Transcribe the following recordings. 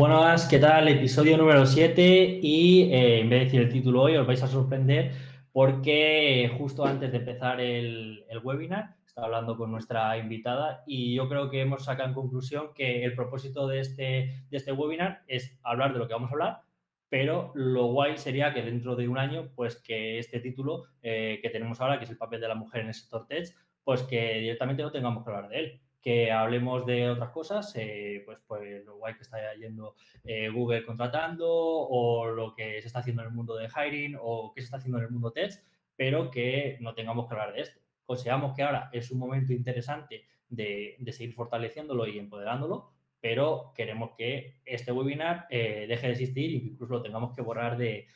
Buenas, ¿qué tal? Episodio número 7 y eh, en vez de decir el título hoy os vais a sorprender porque justo antes de empezar el, webinar estaba hablando con nuestra invitada y yo creo que hemos sacado en conclusión que el propósito de este, de este webinar es hablar de lo que vamos a hablar, pero lo guay sería que dentro de un año, pues que este título eh, que tenemos ahora, que es el papel de la mujer en el sector tech, pues que directamente no tengamos que hablar de él que hablemos de otras cosas, eh, pues, pues lo guay que está yendo eh, Google contratando o lo que se está haciendo en el mundo de hiring o qué se está haciendo en el mundo tech, pero que no tengamos que hablar de esto. Consideramos que ahora es un momento interesante de, seguir fortaleciéndolo y empoderándolo, pero queremos que este webinar eh, deje de existir y incluso lo tengamos que borrar de,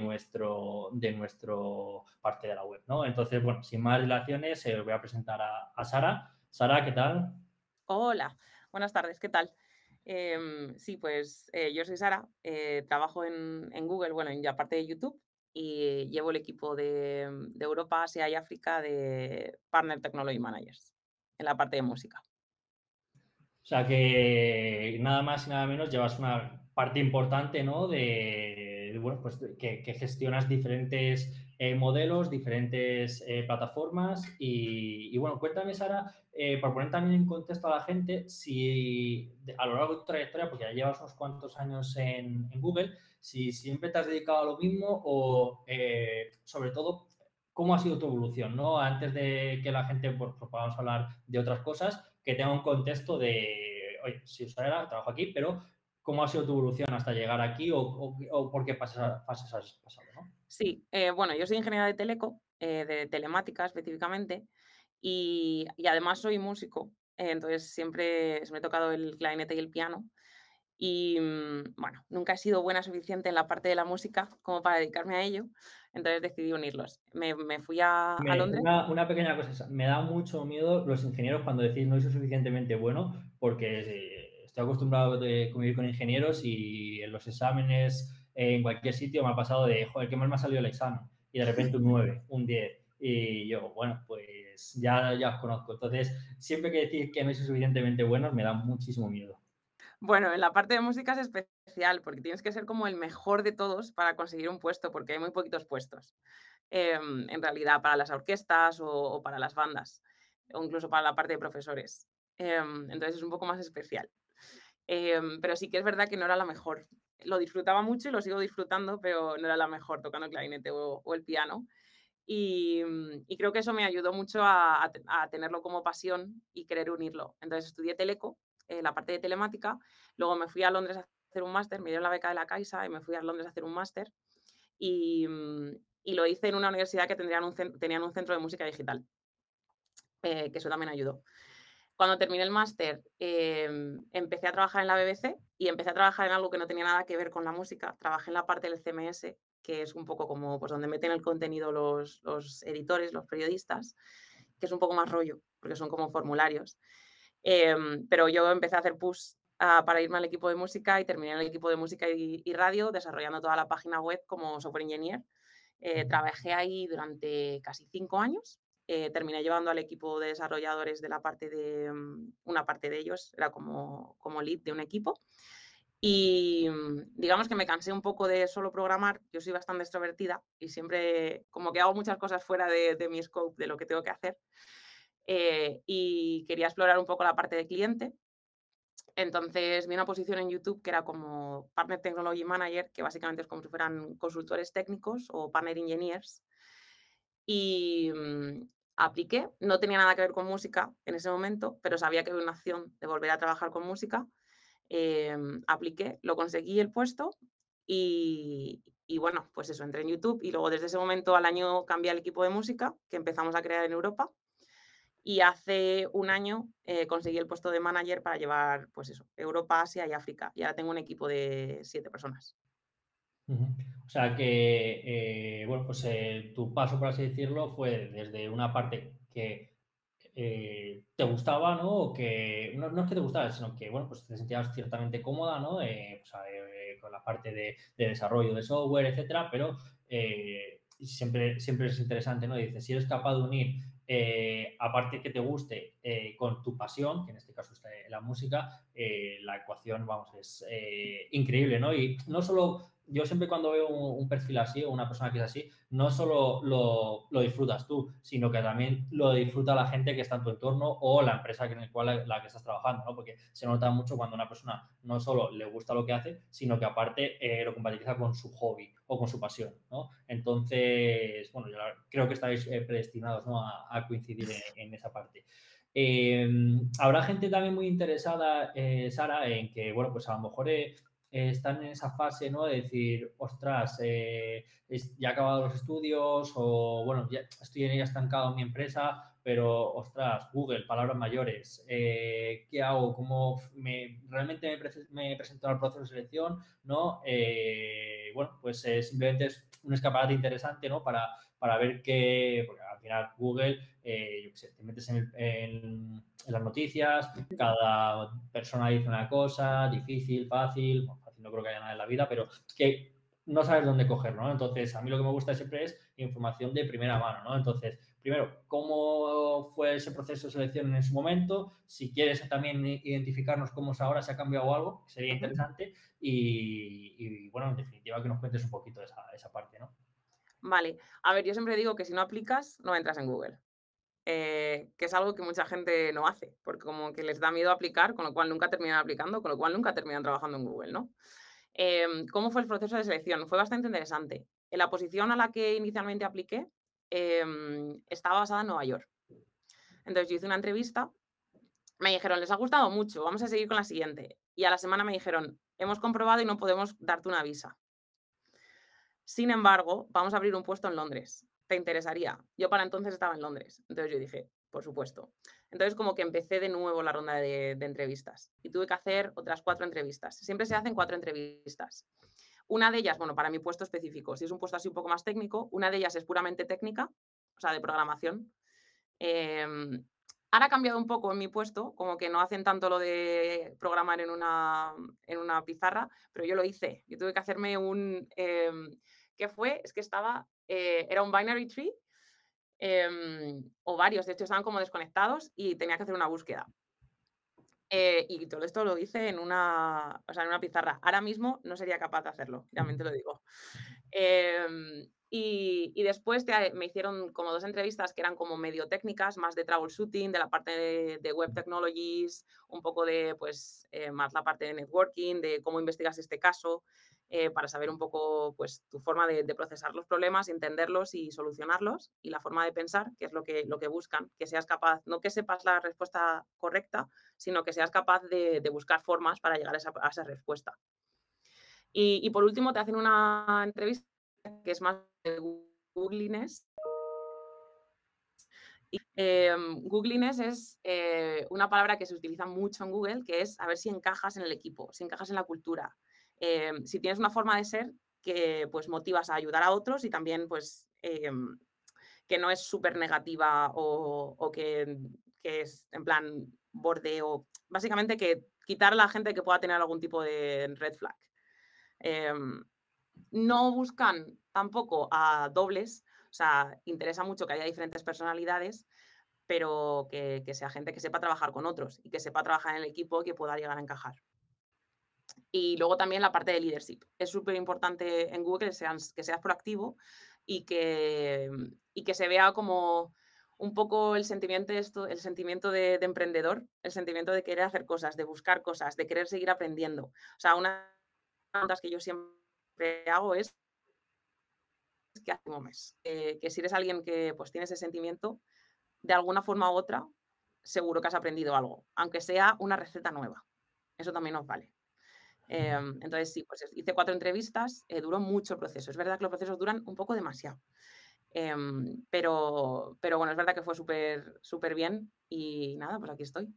nuestro, de nuestro parte de la web, ¿no? Entonces, bueno, sin más dilaciones, os voy a presentar a, a Sara. Sara, ¿qué tal? Hola, buenas tardes, ¿qué tal? Em, sí, pues eh, yo soy Sara, eh, trabajo en, Google, bueno, en la parte de YouTube y llevo el equipo de, de, Europa, Asia y África de Partner Technology Managers en la parte de música. O sea que nada más y nada menos llevas una parte importante, ¿no? De, bueno, pues que, que gestionas diferentes eh, modelos, diferentes eh, plataformas y, bueno, cuéntame Sara, eh, para poner también en contexto a la gente, si a lo largo de tu trayectoria, porque ya llevas unos cuantos años en, Google, si siempre te has dedicado a lo mismo o sobre todo, ¿cómo ha sido tu evolución? ¿no? Antes de que la gente, pues, pues podamos hablar de otras cosas, que tenga un contexto de, oye, si Sara, trabajo aquí, pero ¿cómo ha sido tu evolución hasta llegar aquí o, por qué pases, pases has pasado? ¿no? Sí, eh, bueno, yo soy ingeniera de teleco, eh, de telemática específicamente, y, además soy músico, eh, entonces siempre me he tocado el clarinete y el piano. Y mm, bueno, nunca he sido buena suficiente en la parte de la música como para dedicarme a ello, entonces decidí unirlos. Me, fui a, Londres. Una, pequeña cosa, me da mucho miedo los ingenieros cuando decís no soy suficientemente bueno, porque estoy acostumbrado a convivir con ingenieros y en los exámenes en cualquier sitio me ha pasado de, joder, qué mal me ha salido el examen. Y de repente un 9, un 10. Y yo, bueno, pues ya, ya os conozco. Entonces, siempre que decir que no soy suficientemente bueno me da muchísimo miedo. Bueno, en la parte de música es especial porque tienes que ser como el mejor de todos para conseguir un puesto, porque hay muy poquitos puestos. Em, en realidad, para las orquestas o, para las bandas, o incluso para la parte de profesores. Em, entonces es un poco más especial. Em, pero sí que es verdad que no era la mejor lo disfrutaba mucho y lo sigo disfrutando, pero no era la mejor tocando el clarinete o, el piano. Mm, y, creo que eso me ayudó mucho a, tenerlo como pasión y querer unirlo. Entonces estudié Teleco, eh, la parte de telemática, luego me fui a Londres a hacer un máster, me dieron la beca de la Caixa y me fui a Londres a hacer un máster. Y, mm, lo hice en una universidad que tendrían un, tenían un centro de música digital, eh, que eso también ayudó. Cuando terminé el máster, em, empecé a trabajar en la BBC y empecé a trabajar en algo que no tenía nada que ver con la música. Trabajé en la parte del CMS, que es un poco como pues, donde meten el contenido los, editores, los periodistas, que es un poco más rollo, porque son como formularios. Em, pero yo empecé a hacer push ah, para irme al equipo de música y terminé en el equipo de música y, radio, desarrollando toda la página web como software engineer. Eh, trabajé ahí durante casi cinco años eh, terminé llevando al equipo de desarrolladores de la parte de, mm, una parte de ellos, era como, como lead de un equipo. Y mm, digamos que me cansé un poco de solo programar, yo soy bastante extrovertida y siempre como que hago muchas cosas fuera de, mi scope, de lo que tengo que hacer. Eh, y quería explorar un poco la parte de cliente. Entonces vi una posición en YouTube que era como Partner Technology Manager, que básicamente es como si fueran consultores técnicos o Partner Engineers. Y mm, apliqué, no tenía nada que ver con música en ese momento, pero sabía que había una opción de volver a trabajar con música. Em, apliqué, lo conseguí el puesto y, bueno, pues eso, entré en YouTube y luego desde ese momento al año cambié al equipo de música que empezamos a crear en Europa y hace un año eh, conseguí el puesto de manager para llevar, pues eso, Europa, Asia y África. Y ahora tengo un equipo de siete personas. O sea que, eh, bueno, pues eh, tu paso, por así decirlo, fue desde una parte que eh, te gustaba, ¿no? O que, no, es que te gustaba, sino que, bueno, pues te sentías ciertamente cómoda, ¿no? con la parte de, desarrollo de software, etcétera, pero siempre, siempre es interesante, ¿no? Dices, si eres capaz de unir eh, aparte que te guste con tu pasión, que en este caso es la música, la ecuación, vamos, es increíble, ¿no? Y no solo yo siempre cuando veo un, perfil así o una persona que es así, no solo lo, disfrutas tú, sino que también lo disfruta la gente que está en tu entorno o la empresa en la cual la, que estás trabajando, ¿no? Porque se nota mucho cuando una persona no solo le gusta lo que hace, sino que aparte eh, lo compatibiliza con su hobby o con su pasión, ¿no? Entonces, bueno, yo creo que estáis eh, predestinados a, coincidir en, esa parte. Em, habrá gente también muy interesada, eh, Sara, en que, bueno, pues a lo mejor están en esa fase, ¿no? De decir, ostras, eh, ya he acabado los estudios o, bueno, ya estoy en ella estancado en mi empresa, pero, ostras, Google, palabras mayores, eh, ¿qué hago? ¿Cómo me, realmente me, he presentado al proceso de selección? ¿No? Eh, bueno, pues simplemente es un escaparate interesante, ¿no? Para, para ver qué, porque al final Google, yo qué sé, te metes en, en, las noticias, cada persona dice una cosa, difícil, fácil, no creo que haya nada en la vida, pero que no sabes dónde cogerlo, ¿no? Entonces, a mí lo que me gusta siempre es información de primera mano, ¿no? Entonces, primero, ¿cómo fue ese proceso de selección en su momento? Si quieres también identificarnos cómo es ahora, si ha cambiado algo, sería interesante. Y, bueno, en definitiva, que nos cuentes un poquito esa, esa parte, ¿no? Vale. A ver, yo siempre digo que si no aplicas, no entras en Google. Eh, que es algo que mucha gente no hace, porque como que les da miedo aplicar, con lo cual nunca terminan aplicando, con lo cual nunca terminan trabajando en Google, ¿no? Em, ¿Cómo fue el proceso de selección? Fue bastante interesante. En la posición a la que inicialmente apliqué em, estaba basada en Nueva York. Entonces yo hice una entrevista, me dijeron, les ha gustado mucho, vamos a seguir con la siguiente. Y a la semana me dijeron, hemos comprobado y no podemos darte una visa. Sin embargo, vamos a abrir un puesto en Londres. ¿Te interesaría? Yo para entonces estaba en Londres, entonces yo dije, por supuesto. Entonces como que empecé de nuevo la ronda de, entrevistas y tuve que hacer otras cuatro entrevistas. Siempre se hacen cuatro entrevistas. Una de ellas, bueno, para mi puesto específico, si es un puesto así un poco más técnico, una de ellas es puramente técnica, o sea, de programación. Em, ahora ha cambiado un poco en mi puesto, como que no hacen tanto lo de programar en una, en una pizarra, pero yo lo hice. Yo tuve que hacerme un... Em, ¿Qué fue? Es que estaba eh, era un binary tree, em, o varios, de hecho estaban como desconectados y tenía que hacer una búsqueda. Eh, y todo esto lo hice en una, o sea, en una pizarra. Ahora mismo no sería capaz de hacerlo, realmente lo digo. Em, y, después me hicieron como dos entrevistas que eran como medio técnicas, más de troubleshooting, de la parte de, web technologies, un poco de, pues, eh, más la parte de networking, de cómo investigas este caso. Eh, para saber un poco pues, tu forma de, procesar los problemas, entenderlos y solucionarlos y la forma de pensar, que es lo que, lo que buscan, que seas capaz, no que sepas la respuesta correcta, sino que seas capaz de, buscar formas para llegar a esa, respuesta. Y, por último, te hacen una entrevista que es más de Googliness. Eh, Googliness es eh, una palabra que se utiliza mucho en Google, que es a ver si encajas en el equipo, si encajas en la cultura, Em, si tienes una forma de ser que pues motivas a ayudar a otros y también pues em, que no es súper negativa o, que, es en plan borde o básicamente que quitar a la gente que pueda tener algún tipo de red flag. Em, no buscan tampoco a dobles, o sea, interesa mucho que haya diferentes personalidades, pero que, que sea gente que sepa trabajar con otros y que sepa trabajar en el equipo y que pueda llegar a encajar. Y luego también la parte de leadership. Es súper importante en Google que seas, que proactivo y que, y que se vea como un poco el sentimiento, esto, el sentimiento de, emprendedor, el sentimiento de querer hacer cosas, de buscar cosas, de querer seguir aprendiendo. O sea, una de las preguntas que yo siempre hago es ¿qué hace un mes? Eh, que si eres alguien que pues tiene ese sentimiento, de alguna forma u otra, seguro que has aprendido algo, aunque sea una receta nueva. Eso también nos vale. Em, entonces, sí, pues hice cuatro entrevistas, eh, duró mucho el proceso. Es verdad que los procesos duran un poco demasiado. Em, pero, pero bueno, es verdad que fue súper, súper bien y nada, pues aquí estoy.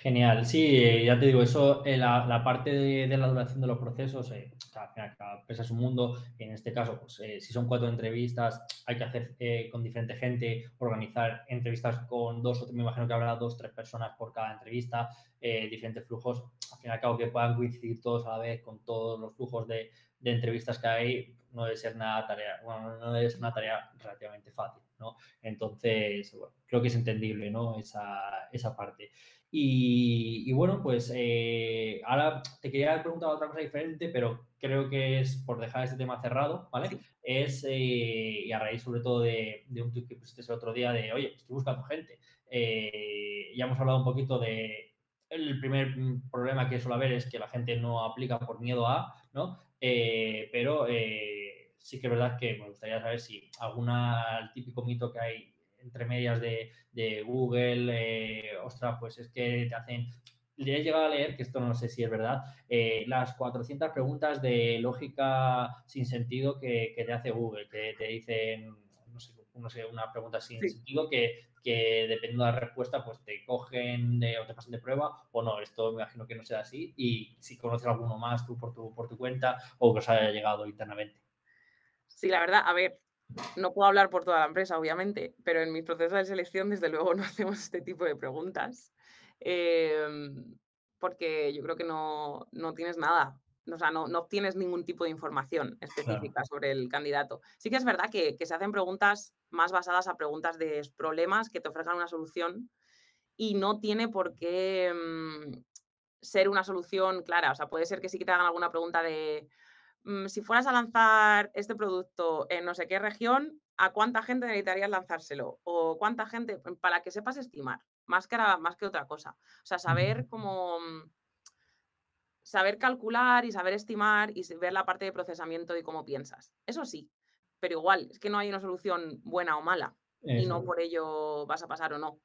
Genial, sí, ya te digo, eso, eh, la, parte de, la duración de los procesos, eh, cada empresa es un mundo, en este caso, pues eh, si son cuatro entrevistas, hay que hacer con diferente gente, organizar entrevistas con dos o tres, me imagino que habrá dos, tres personas por cada entrevista, diferentes flujos, al fin y al cabo que puedan coincidir todos a la vez con todos los flujos de, entrevistas que hay, no debe ser nada tarea, bueno, no es una tarea relativamente fácil. ¿no? Entonces, bueno, creo que es entendible, ¿no? Esa, esa parte. Y, bueno, pues eh, ahora te quería preguntar otra cosa diferente, pero creo que es por dejar este tema cerrado, ¿vale? Es, eh, y a raíz sobre todo de, un tweet que pusiste el otro día de, oye, estoy buscando gente. Eh, ya hemos hablado un poquito de, el primer problema que suele haber es que la gente no aplica por miedo a, ¿no? pero sí que es verdad que me gustaría saber si alguna, el típico mito que hay entre medias de, Google, eh, ostras, pues es que te hacen, le he llegado a leer, que esto no sé si es verdad, eh, las 400 preguntas de lógica sin sentido que, te hace Google, que te dicen, no sé, no sé una pregunta sin sentido que, que dependiendo de la respuesta, pues te cogen o te pasan de prueba o no. Esto me imagino que no sea así. Y si conoces alguno más tú por tu, por tu cuenta o que os haya llegado internamente. Sí, la verdad, a ver, no puedo hablar por toda la empresa, obviamente, pero en mi proceso de selección, desde luego, no hacemos este tipo de preguntas. Em, porque yo creo que no, tienes nada, o sea, no, no, obtienes ningún tipo de información específica sobre el candidato. Sí que es verdad que, se hacen preguntas más basadas a preguntas de problemas que te ofrezcan una solución y no tiene por qué mm, ser una solución clara. O sea, puede ser que sí que te hagan alguna pregunta de, si fueras a lanzar este producto en no sé qué región, ¿a cuánta gente necesitarías lanzárselo? O cuánta gente, mm, para que sepas estimar, más que, más que otra cosa. O sea, saber cómo mm, saber calcular y saber estimar y ver la parte de procesamiento y cómo piensas. Eso sí, pero igual, es que no hay una solución buena o mala y no por ello vas a pasar o no.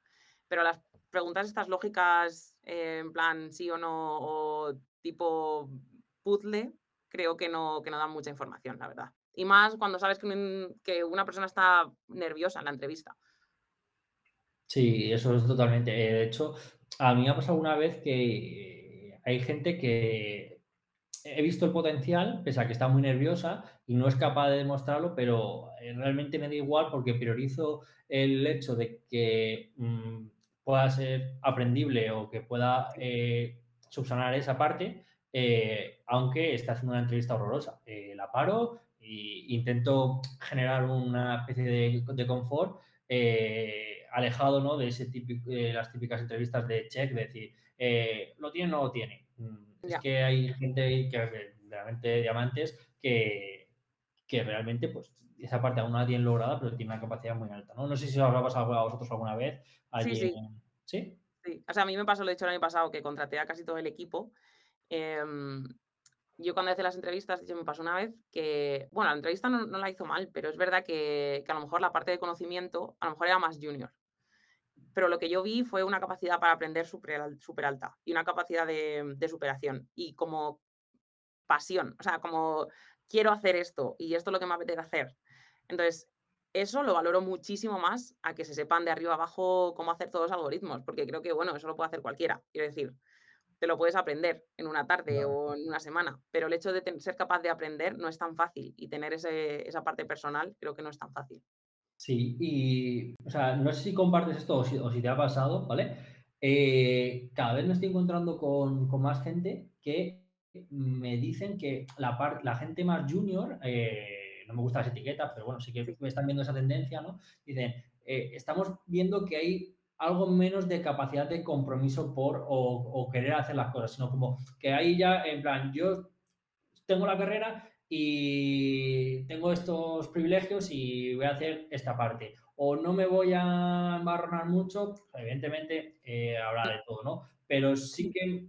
Pero las preguntas estas lógicas, eh, en plan sí o no, o tipo puzzle, creo que no, que no dan mucha información, la verdad. Y más cuando sabes que, una persona está nerviosa en la entrevista. Sí, eso es totalmente. De hecho, a mí me ha pasado una vez que hay gente que he visto el potencial, pese a que está muy nerviosa y no es capaz de demostrarlo, pero eh, realmente me da igual porque priorizo el hecho de que mm, pueda ser aprendible o que pueda eh, subsanar esa parte eh, aunque esté haciendo una entrevista horrorosa. Eh, la paro e intento generar una especie de, confort eh, alejado ¿no? de, ese típico, de las típicas entrevistas de check, de decir, ¿lo tiene o no lo tiene? Mm, es que hay gente que realmente diamantes que, que realmente pues esa parte aún no la tienen lograda, pero tiene una capacidad muy alta. No, no sé si os habrá pasado a vosotros alguna vez. sí, sí. ¿Sí? Sí, o sea, a mí me pasó, lo he dicho el año pasado, que contraté a casi todo el equipo Em, yo cuando hice las entrevistas, me pasó una vez que, bueno, la entrevista no, la hizo mal, pero es verdad que, a lo mejor la parte de conocimiento, a lo mejor era más junior. Pero lo que yo vi fue una capacidad para aprender súper alta y una capacidad de, de, superación y como pasión, o sea, como quiero hacer esto y esto es lo que me apetece hacer. Entonces, eso lo valoro muchísimo más a que se sepan de arriba abajo cómo hacer todos los algoritmos, porque creo que, bueno, eso lo puede hacer cualquiera. Quiero decir, te lo puedes aprender en una tarde o en una semana, pero el hecho de ser capaz de aprender no es tan fácil y tener esa parte personal creo que no es tan fácil. Sí, y, o sea, no sé si compartes esto o si, te ha pasado, ¿vale? Eh, cada vez me estoy encontrando con, más gente que me dicen que la, la gente más junior, eh, no me gustan las etiquetas, pero bueno, sí que me están viendo esa tendencia, ¿no? Dicen, eh, estamos viendo que hay algo menos de capacidad de compromiso por o, querer hacer las cosas, sino como que ahí ya, en plan, yo tengo la carrera y tengo estos privilegios y voy a hacer esta parte. O no me voy a embarronar mucho, evidentemente eh, habrá de todo, ¿no? Pero sí que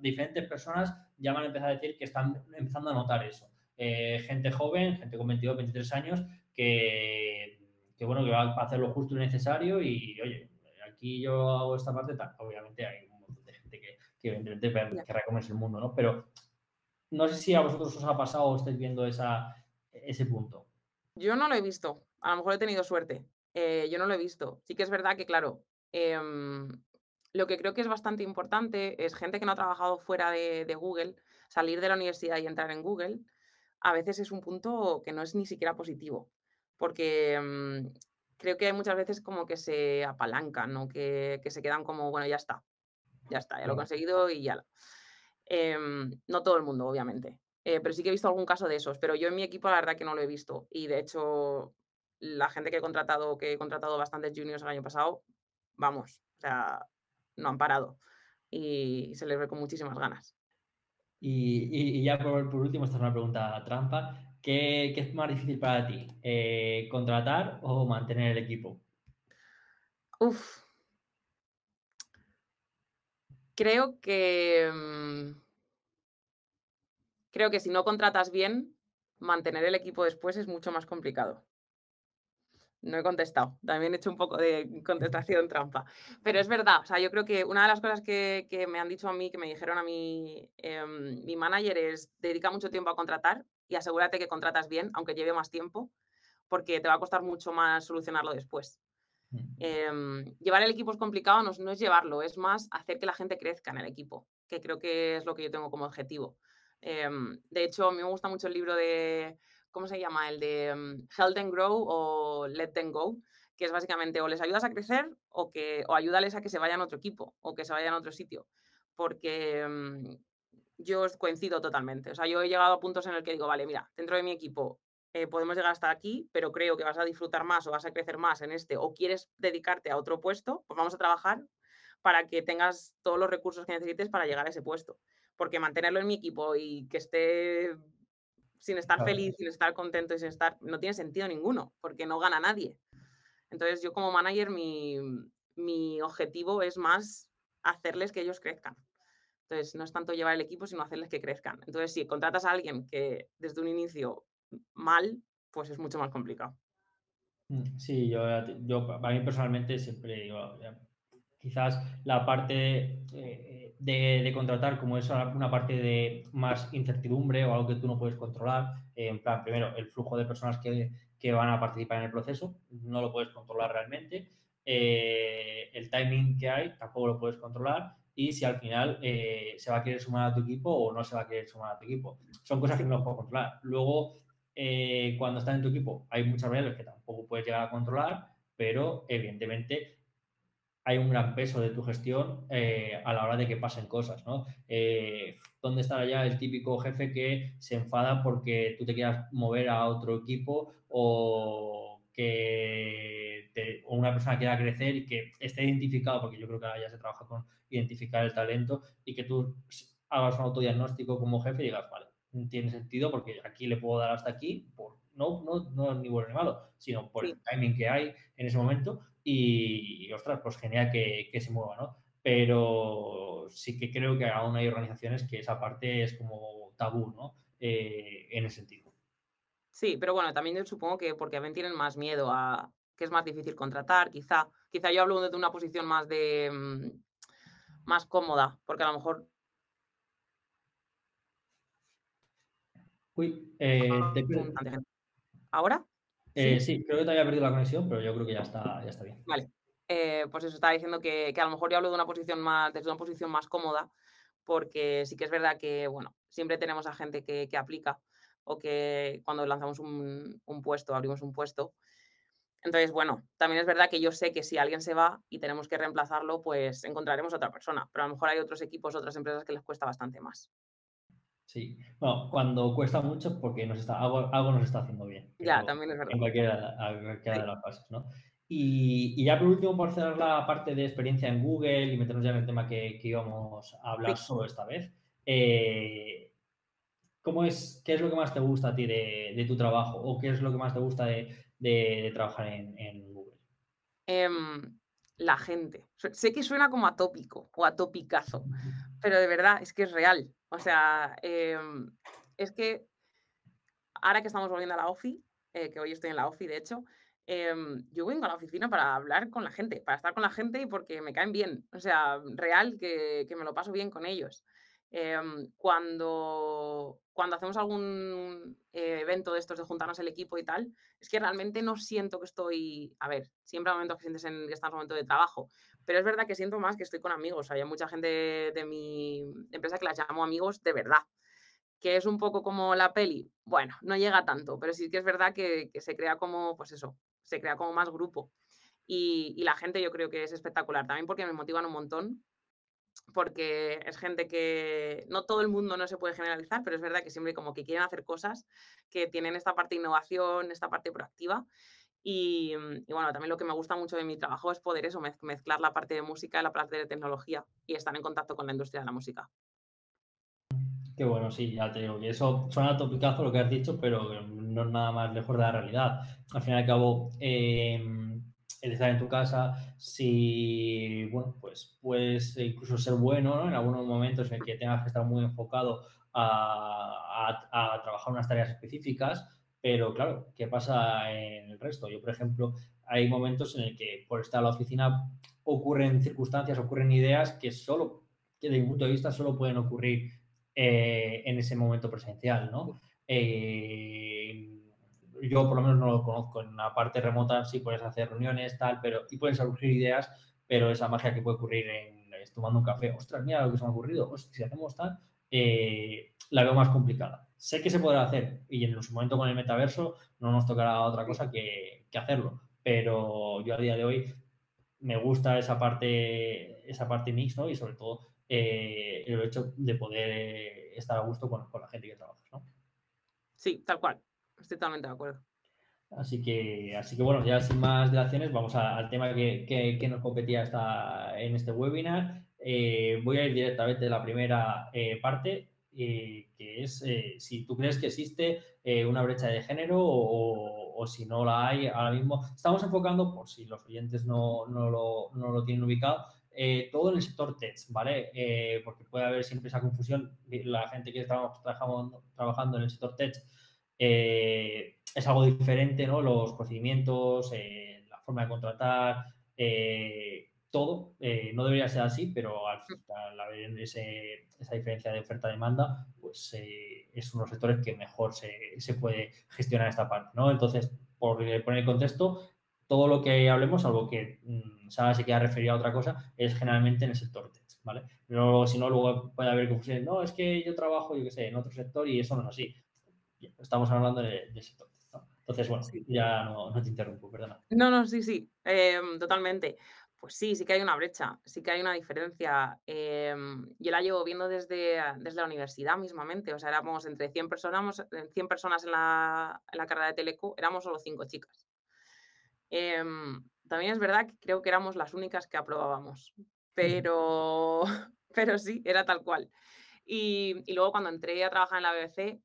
diferentes personas ya van a empezar a decir que están empezando a notar eso. Eh, gente joven, gente con 22, 23 años, que que bueno, que va a hacer lo justo y necesario y, oye, aquí yo hago esta parte, tal. obviamente hay un montón de gente que, que querrá comerse el mundo, ¿no? Pero no sé si a vosotros os ha pasado o estáis viendo esa, ese punto. Yo no lo he visto, a lo mejor he tenido suerte, eh, yo no lo he visto. Sí que es verdad que, claro, em, lo que creo que es bastante importante es gente que no ha trabajado fuera de, de, Google, salir de la universidad y entrar en Google, a veces es un punto que no es ni siquiera positivo porque mm, creo que hay muchas veces como que se apalancan, ¿no? Que, se quedan como, bueno, ya está, ya está, ya lo he conseguido y ya. Em, no todo el mundo, obviamente, eh, pero sí que he visto algún caso de esos, pero yo en mi equipo la verdad que no lo he visto y de hecho la gente que he contratado, que he contratado bastantes juniors el año pasado, vamos, o sea, no han parado y se les ve con muchísimas ganas. Y, ya por, último, esta es una pregunta trampa. ¿Qué, es más difícil para ti? Eh, ¿Contratar o mantener el equipo? Uf. Creo que. Mm, creo que si no contratas bien, mantener el equipo después es mucho más complicado. No he contestado, también he hecho un poco de contestación trampa. Pero es verdad, o sea, yo creo que una de las cosas que, me han dicho a mí, que me dijeron a mí, em, mi manager es, dedica mucho tiempo a contratar y asegúrate que contratas bien, aunque lleve más tiempo, porque te va a costar mucho más solucionarlo después. Mm. Em, llevar el equipo es complicado, no, no, es llevarlo, es más hacer que la gente crezca en el equipo, que creo que es lo que yo tengo como objetivo. Em, de hecho, a mí me gusta mucho el libro de ¿cómo se llama? El de um, Help Them Grow o Let Them Go, que es básicamente o les ayudas a crecer o, que, o ayúdales a que se vayan a otro equipo o que se vayan a otro sitio. Porque mm, yo coincido totalmente. O sea, yo he llegado a puntos en el que digo, vale, mira, dentro de mi equipo eh, podemos llegar hasta aquí, pero creo que vas a disfrutar más o vas a crecer más en este o quieres dedicarte a otro puesto, pues vamos a trabajar para que tengas todos los recursos que necesites para llegar a ese puesto. Porque mantenerlo en mi equipo y que esté sin estar feliz, sin estar contento y sin estar, no tiene sentido ninguno, porque no gana nadie. Entonces yo como manager, mi, objetivo es más hacerles que ellos crezcan. Entonces no es tanto llevar el equipo, sino hacerles que crezcan. Entonces si contratas a alguien que desde un inicio mal, pues es mucho más complicado. Mm, sí, yo, yo para mí personalmente siempre digo, quizás la parte eh, de, contratar como es una parte de más incertidumbre o algo que tú no puedes controlar, eh, en plan, primero, el flujo de personas que, van a participar en el proceso, no lo puedes controlar realmente, eh, el timing que hay, tampoco lo puedes controlar, y si al final se va a querer sumar a tu equipo o no se va a querer sumar a tu equipo. Son cosas que no puedes controlar. Luego, cuando estás en tu equipo, hay muchas variables que tampoco puedes llegar a controlar, pero evidentemente hay un gran peso de tu gestión eh, a la hora de que pasen cosas, ¿no? Eh, ¿Dónde estará ya el típico jefe que se enfada porque tú te quieras mover a otro equipo o que una persona quiera crecer y que esté identificado, porque yo creo que ahora ya se trabaja con identificar el talento y que tú hagas un autodiagnóstico como jefe y digas, vale, tiene sentido porque aquí le puedo dar hasta aquí, por, no, no, no ni bueno ni malo, sino por el timing que hay en ese momento y, ostras, pues genial que, se mueva, ¿no? Pero sí que creo que aún hay organizaciones que esa parte es como tabú, ¿no? Eh, en ese sentido. Sí, pero bueno, también yo supongo que porque también tienen más miedo a que es más difícil contratar, quizá. Quizá yo hablo de una posición más de mm, más cómoda, porque a lo mejor. Uy, eh, ¿Ahora? Eh, ¿Sí? creo que te había perdido la conexión, pero yo creo que ya está, ya está bien. Vale. Eh, pues eso estaba diciendo que, a lo mejor yo hablo de una posición más, desde una posición más cómoda, porque sí que es verdad que, bueno, siempre tenemos a gente que, aplica o que cuando lanzamos un, puesto, abrimos un puesto. Entonces, bueno, también es verdad que yo sé que si alguien se va y tenemos que reemplazarlo, pues encontraremos a otra persona, pero a lo mejor hay otros equipos, otras empresas que les cuesta bastante más. Sí, bueno, cuando cuesta mucho porque nos está, algo, algo nos está haciendo bien. Ya, también es verdad. En cualquiera, de las fases, ¿no? Y, ya por último, por cerrar la parte de experiencia en Google y meternos ya en el tema que, íbamos a hablar solo esta vez, eh, ¿cómo es, ¿qué es lo que más te gusta a ti de, tu trabajo o qué es lo que más te gusta de, trabajar en, Google? Em, la gente. Sé que suena como atópico o atópicazo, pero de verdad es que es real. O sea, em, es que ahora que estamos volviendo a la OFI, eh, que hoy estoy en la OFI, de hecho, em, yo vengo a la oficina para hablar con la gente, para estar con la gente y porque me caen bien. O sea, real que, me lo paso bien con ellos. Em, cuando, cuando hacemos algún eh, evento de estos de juntarnos el equipo y tal, es que realmente no siento que estoy, a ver, siempre hay momentos que sientes en, que estás en un momento de trabajo, pero es verdad que siento más que estoy con amigos. Hay mucha gente de, mi empresa que las llamo amigos de verdad. Que es un poco como la peli. Bueno, no llega tanto, pero sí que es verdad que, se crea como, pues eso, se crea como más grupo. Y, y, la gente yo creo que es espectacular también porque me motivan un montón. Porque es gente que no todo el mundo no se puede generalizar, pero es verdad que siempre como que quieren hacer cosas que tienen esta parte de innovación, esta parte proactiva Y, mm, y bueno, también lo que me gusta mucho de mi trabajo es poder eso, mez- mezclar la parte de música y la parte de tecnología y estar en contacto con la industria de la música. Qué bueno, sí, ya te digo que eso suena topicazo lo que has dicho, pero no es nada más lejos de la realidad. Al fin y al cabo, eh, el estar en tu casa, si, bueno, pues puedes incluso ser bueno, ¿no? En algunos momentos en que tengas que estar muy enfocado a, a- a trabajar unas tareas específicas, pero claro, ¿qué pasa en el resto? Yo, por ejemplo, hay momentos en el que por estar en la oficina ocurren circunstancias, ocurren ideas que solo, que desde mi punto de vista, solo pueden ocurrir eh, en ese momento presencial, ¿no? Eh, yo por lo menos no lo conozco. En la parte remota sí puedes hacer reuniones, tal, pero y pueden surgir ideas, pero esa magia que puede ocurrir en es tomando un café, ostras, mira lo que se me ha ocurrido, hostia, si hacemos tal, eh, la veo más complicada. Sé que se podrá hacer y en su momento con el metaverso no nos tocará otra cosa que, que hacerlo, pero yo a día de hoy me gusta esa parte, esa parte mix, ¿no? Y sobre todo eh, el hecho de poder eh, estar a gusto con, con, la gente que trabajas, ¿no? Sí, tal cual. Estoy totalmente de acuerdo. Así que, así que bueno, ya sin más dilaciones, vamos al tema que, nos competía esta, en este webinar. Eh, voy a ir directamente a la primera eh, parte, eh, que es si tú crees que existe una brecha de género o, si no la hay ahora mismo. Estamos enfocando, por si los oyentes no, no, lo, no lo, tienen ubicado, todo en el sector tech, ¿vale? porque puede haber siempre esa confusión. La gente que está trabajando, trabajando en el sector tech eh, es algo diferente, ¿no? Los procedimientos, eh, la forma de contratar, eh, todo. Eh, no debería ser así, pero al, al haber ese, esa diferencia de oferta-demanda, pues es uno de los sectores que mejor se, se, puede gestionar esta parte, ¿no? Entonces, por poner el contexto, todo lo que hablemos, algo que mmm, Sara se quiera referir a otra cosa, es generalmente en el sector tech, ¿vale? Pero si no, luego puede haber confusión. No, es que yo trabajo, yo qué sé, en otro sector y eso no es así estamos hablando de, de sector. ¿no? Entonces, bueno, sí. ya no, no, te interrumpo, perdona. No, no, sí, sí, eh, totalmente. Pues sí, sí que hay una brecha, sí que hay una diferencia. Eh, yo la llevo viendo desde, desde la universidad mismamente, o sea, éramos entre 100 personas, 100 personas en la, en la carrera de Teleco, éramos solo 5 chicas. Eh, también es verdad que creo que éramos las únicas que aprobábamos, pero, pero sí, era tal cual. Y, y luego cuando entré a trabajar en la BBC,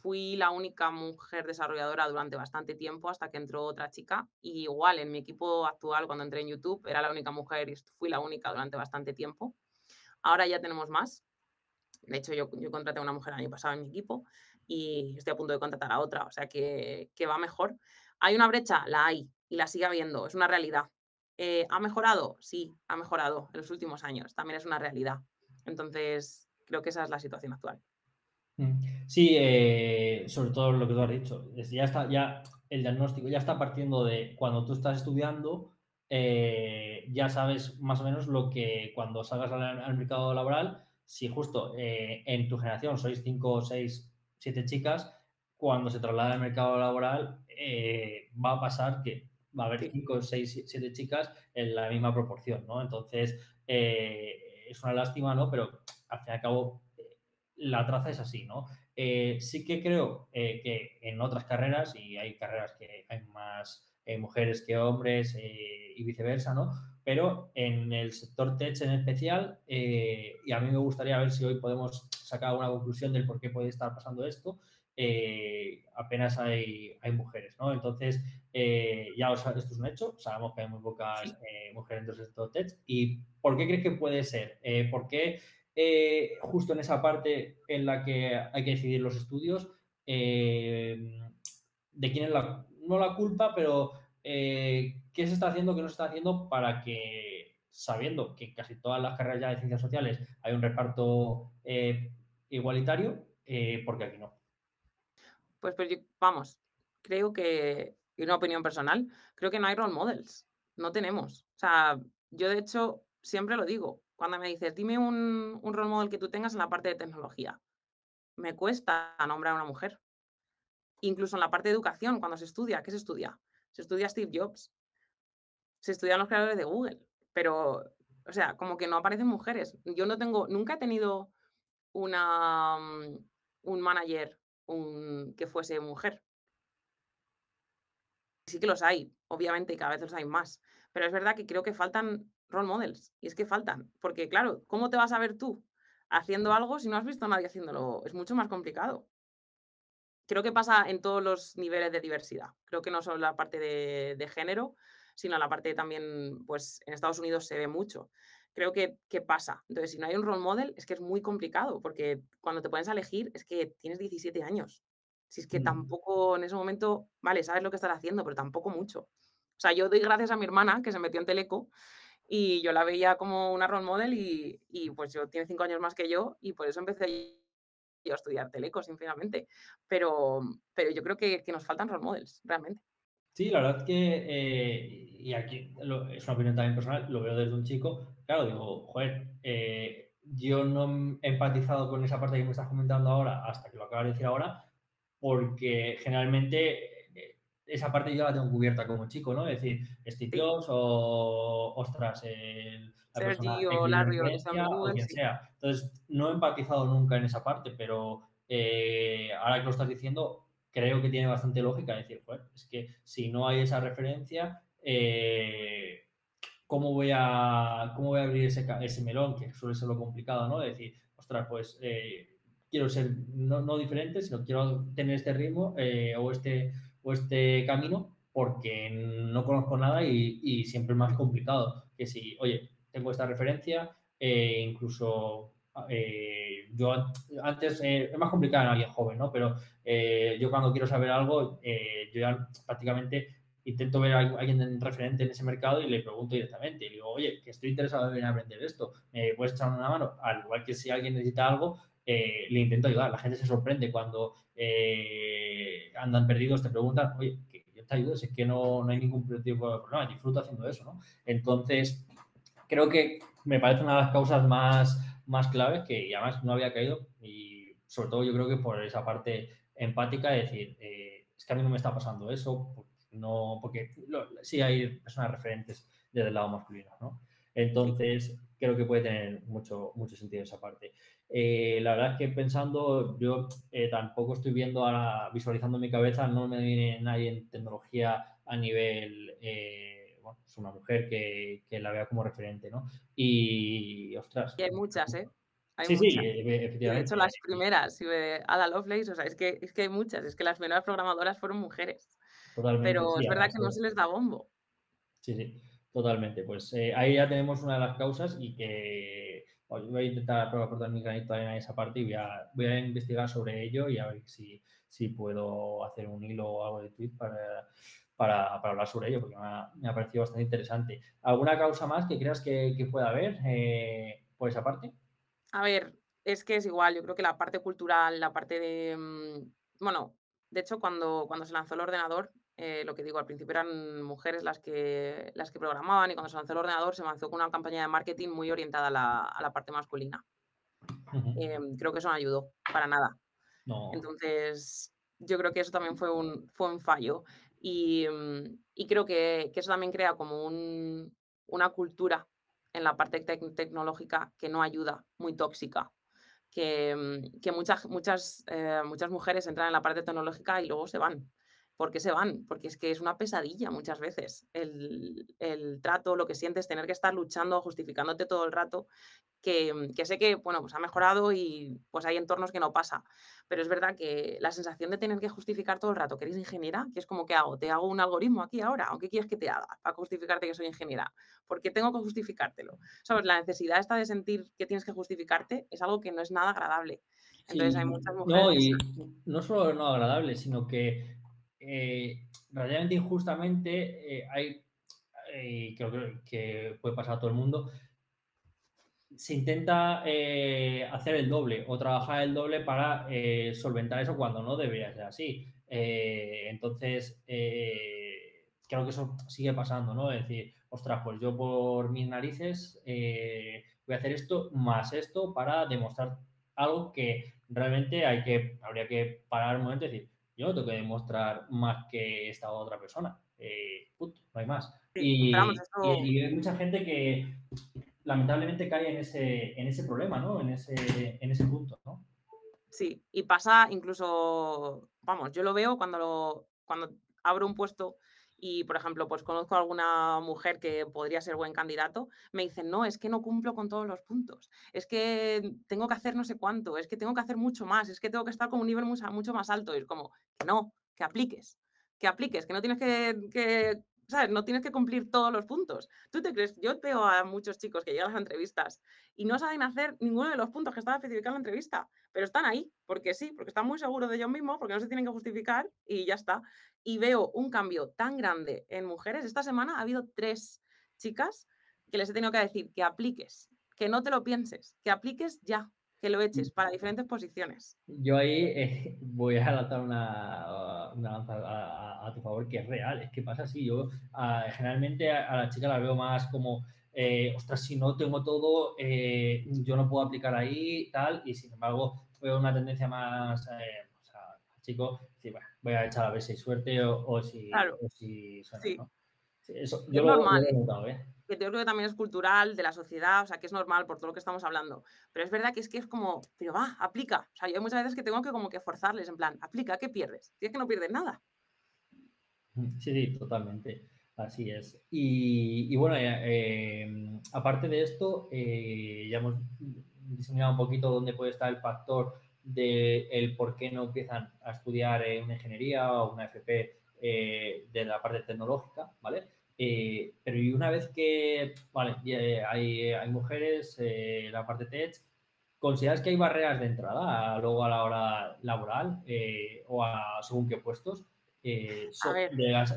fui la única mujer desarrolladora durante bastante tiempo hasta que entró otra chica. Y igual en mi equipo actual, cuando entré en YouTube, era la única mujer y fui la única durante bastante tiempo. Ahora ya tenemos más. De hecho, yo, yo contraté a una mujer el año pasado en mi equipo y estoy a punto de contratar a otra, o sea que, que va mejor. ¿Hay una brecha? La hay y la sigue habiendo, es una realidad. Eh, ¿Ha mejorado? Sí, ha mejorado en los últimos años, también es una realidad. Entonces, creo que esa es la situación actual. Sí, eh, sobre todo lo que tú has dicho. Ya está, ya el diagnóstico ya está partiendo de cuando tú estás estudiando, eh, ya sabes más o menos lo que cuando salgas al, al mercado laboral, si justo eh, en tu generación sois 5, 6, 7 chicas, cuando se traslada al mercado laboral eh, va a pasar que va a haber 5, 6, 7 chicas en la misma proporción, ¿no? Entonces, eh, es una lástima, ¿no? Pero al fin y al cabo la traza es así, ¿no? Eh, sí que creo eh, que en otras carreras, y hay carreras que hay más eh, mujeres que hombres y viceversa, ¿no? Pero en el sector tech en especial, y a mí me gustaría ver si hoy podemos sacar una conclusión del por qué puede estar pasando esto, apenas hay, hay, mujeres, ¿no? Entonces, ya os, esto es un hecho, sabemos que hay muy pocas sí. mujeres dentro del sector tech. ¿Y por qué crees que puede ser? ¿Por qué eh, justo en esa parte en la que hay que decidir los estudios, eh, de quién es la, no la culpa, pero eh, qué se está haciendo, qué no se está haciendo para que, sabiendo que casi todas las carreras ya de ciencias sociales hay un reparto igualitario, porque aquí no. Pues, pues vamos, creo que, y una opinión personal, creo que no hay role models, no tenemos. O sea, yo de hecho siempre lo digo, cuando me dices, dime un, un role model que tú tengas en la parte de tecnología, me cuesta nombrar a una mujer. Incluso en la parte de educación, cuando se estudia, ¿qué se estudia? Se estudia Steve Jobs, se estudian los creadores de Google, pero, o sea, como que no aparecen mujeres. Yo no tengo, nunca he tenido una, un manager que fuese mujer. sí que los hay, obviamente, y cada vez los hay más. Pero es verdad que creo que faltan role models. Y es que faltan. Porque, claro, ¿cómo te vas a ver tú haciendo algo si no has visto a nadie haciéndolo? Es mucho más complicado. Creo que pasa en todos los niveles de diversidad. Creo que no solo la parte de, de género, sino la parte también, pues en Estados Unidos se ve mucho. Creo que, que, pasa. Entonces, si no hay un role model, es que es muy complicado, porque cuando te pones a elegir es que tienes 17 años. Si es que mm. tampoco en ese momento, vale, sabes lo que estás haciendo, pero tampoco mucho. O sea, yo doy gracias a mi hermana que se metió en Teleco y yo la veía como una role model y, y pues yo tiene cinco años más que yo y por eso empecé yo a estudiar Teleco, sinceramente. Pero, pero yo creo que, que nos faltan role models, realmente. Sí, la verdad que, eh, y aquí es una opinión también personal, lo veo desde un chico, claro, digo, joder, eh, yo no he empatizado con esa parte que me estás comentando ahora hasta que lo acabas de decir ahora, porque generalmente esa parte yo la tengo cubierta como chico, ¿no? Es decir, Steve Jobs o, ostras, el, la persona o Larry o quien sea. Entonces, no he empatizado nunca en esa parte, pero ahora que lo estás diciendo, creo que tiene bastante lógica decir, pues, es que si no hay esa referencia, eh, ¿cómo, voy a, ¿cómo voy a abrir ese, ese melón? Que suele ser lo complicado, ¿no? decir, ostras, pues eh, quiero ser no, no, diferente, sino quiero tener este ritmo eh, o, este, o este camino porque no conozco nada y, siempre es más complicado que si, oye, tengo esta referencia, incluso eh, yo antes eh, es más complicado en alguien joven, ¿no? Pero eh, yo cuando quiero saber algo, yo ya prácticamente intento ver a alguien referente en ese mercado y le pregunto directamente. Y digo, oye, que estoy interesado en aprender esto, ¿me puedes echar una mano? Al igual que si alguien necesita algo, le intento ayudar. La gente se sorprende cuando andan perdidos, te preguntan, oye, que yo te ayudo, es que no, no hay ningún tipo de problema, disfruto haciendo eso, ¿no? Entonces, creo que me parece una de las causas más más claves que además no había caído y sobre todo yo creo que por esa parte empática de decir, eh, es que a mí no me está pasando eso, no, porque sí hay personas referentes desde el lado masculino, ¿no? Entonces, creo que puede tener mucho, mucho sentido esa parte. Eh, la verdad es que pensando, yo eh, tampoco estoy viendo ahora, visualizando en mi cabeza, no me viene nadie en tecnología a nivel es una mujer que, que, la vea como referente, ¿no? Y, ostras. Y hay muchas, ¿eh? Hay sí, muchas. sí, efectivamente. De hecho, las primeras, Ada Lovelace, o sea, es que, es que hay muchas, es que las primeras programadoras fueron mujeres. Totalmente. Pero es verdad que no se les da bombo. Sí, sí, totalmente. Pues eh, ahí ya tenemos una de las causas y que voy a intentar aportar mi granito en esa parte y voy a, investigar sobre ello y a ver si, si puedo hacer un hilo o algo de tweet para, para, hablar sobre ello, porque me ha, parecido bastante interesante. ¿Alguna causa más que creas que, pueda haber eh, por esa parte? A ver, es que es igual, yo creo que la parte cultural, la parte de, mm, bueno, de hecho cuando, cuando se lanzó el ordenador, eh, lo que digo, al principio eran mujeres las que, las que programaban y cuando se lanzó el ordenador se lanzó con una campaña de marketing muy orientada a la, parte masculina. Em, creo que eso no ayudó para nada. Entonces, yo creo que eso también fue un, fue un fallo. Mm, y, creo que, eso también crea como una cultura en la parte tecnológica que no ayuda, muy tóxica. Que, mm, muchas, muchas, eh, muchas mujeres entran en la parte tecnológica y luego se van. ¿Por qué se van? Porque es que es una pesadilla muchas veces el, el, trato, lo que sientes, tener que estar luchando, justificándote todo el rato Mm, que, sé que, bueno, pues ha mejorado y pues hay entornos que no pasa. Pero es verdad que la sensación de tener que justificar todo el rato que eres ingeniera, que es como que hago, te hago un algoritmo aquí ahora, aunque quieres que te haga para justificarte que soy ingeniera, porque tengo que justificártelo. ¿Sabes? La necesidad esta de sentir que tienes que justificarte es algo que no es nada agradable. Entonces hay muchas mujeres. No, y no solo no agradable, sino que eh, relativamente injustamente eh, hay, y creo que puede pasar a todo el mundo, se intenta eh, hacer el doble o trabajar el doble para eh, solventar eso cuando no debería ser así. Eh, entonces, creo que eso sigue pasando, ¿no? Es decir, ostras, pues yo por mis narices voy a hacer esto más esto para demostrar algo que realmente hay que, habría que parar un momento y decir, yo no tengo que demostrar más que esta otra persona. no hay más. y, hay mucha gente que lamentablemente cae en ese, en ese problema, ¿no? En ese, en ese punto, ¿no? Sí, y pasa incluso, vamos, yo lo veo cuando, lo, cuando abro un puesto y, por ejemplo, pues conozco a alguna mujer que podría ser buen candidato, me dicen, no, es que no cumplo con todos los puntos, es que tengo que hacer no sé cuánto, es que tengo que hacer mucho más, es que tengo que estar con un nivel mucho más alto. Y es como, que no, que apliques, que apliques, que no tienes que ¿sabes? No tienes que cumplir todos los puntos. ¿Tú te crees? Yo veo a muchos chicos que llegan a las entrevistas y no saben hacer ninguno de los puntos que estaba especificando en la entrevista, pero están ahí, porque sí, porque están muy seguros de ellos mismos, porque no se tienen que justificar y ya está. Y veo un cambio tan grande en mujeres. Esta semana ha habido tres chicas que les he tenido que decir que apliques, que no te lo pienses, que apliques ya, que lo eches para diferentes posiciones. Yo ahí eh, voy a lanzar una, una lanza a, tu favor, que es real, es que pasa así. Yo generalmente a, la chica la veo más como, eh, ostras, si no tengo todo, eh, yo no puedo aplicar ahí, tal, y sin embargo veo una tendencia más, o sea, al chico, bueno, voy a echar a ver si hay suerte o, si, o si sí. Eso, yo lo, normal, he notado, ¿eh? Que yo creo que también es cultural, de la sociedad, o sea, que es normal por todo lo que estamos hablando. Pero es verdad que es que es como, pero va, aplica. O sea, yo hay muchas veces que tengo que como que forzarles, en plan, aplica, ¿qué pierdes? Si es que no pierdes nada. Sí, sí, totalmente. Así es. Y, bueno, eh, em, aparte de esto, eh, ya hemos diseñado un poquito dónde puede estar el factor de el por qué no empiezan a estudiar una ingeniería o una FP de la parte tecnológica, ¿vale? Eh, pero y una vez que, vale, eh, hay, hay, mujeres, eh, la parte tech, ¿consideras que hay barreras de entrada luego a la hora laboral o a según qué puestos de,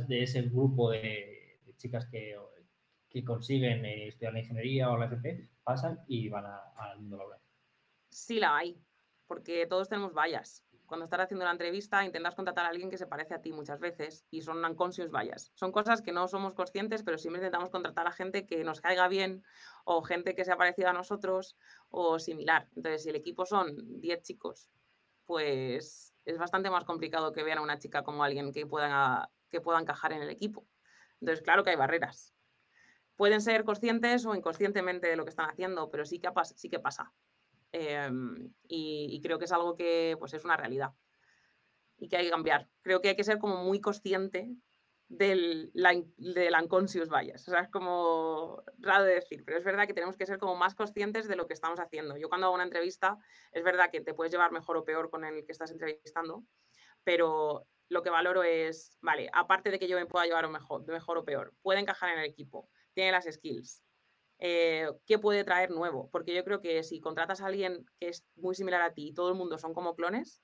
de, ese grupo de, chicas que, que consiguen estudiar la ingeniería o la FP, pasan y van al mundo laboral? Sí la hay, porque todos tenemos vallas cuando estás haciendo una entrevista intentas contratar a alguien que se parece a ti muchas veces y son unconscious bias. Son cosas que no somos conscientes, pero siempre intentamos contratar a gente que nos caiga bien o gente que sea parecida a nosotros o similar. Entonces, si el equipo son 10 chicos, pues es bastante más complicado que vean a una chica como alguien que pueda, que encajar en el equipo. Entonces, claro que hay barreras. Pueden ser conscientes o inconscientemente de lo que están haciendo, pero sí que, sí que pasa. Em, y, creo que es algo que pues, es una realidad y que hay que cambiar. Creo que hay que ser como muy consciente del, del unconscious bias. O sea, es como raro de decir, pero es verdad que tenemos que ser como más conscientes de lo que estamos haciendo. Yo cuando hago una entrevista, es verdad que te puedes llevar mejor o peor con el que estás entrevistando, pero lo que valoro es, vale, aparte de que yo me pueda llevar mejor, mejor o peor, puede encajar en el equipo, tiene las skills, eh, qué puede traer nuevo. Porque yo creo que si contratas a alguien que es muy similar a ti y todo el mundo son como clones,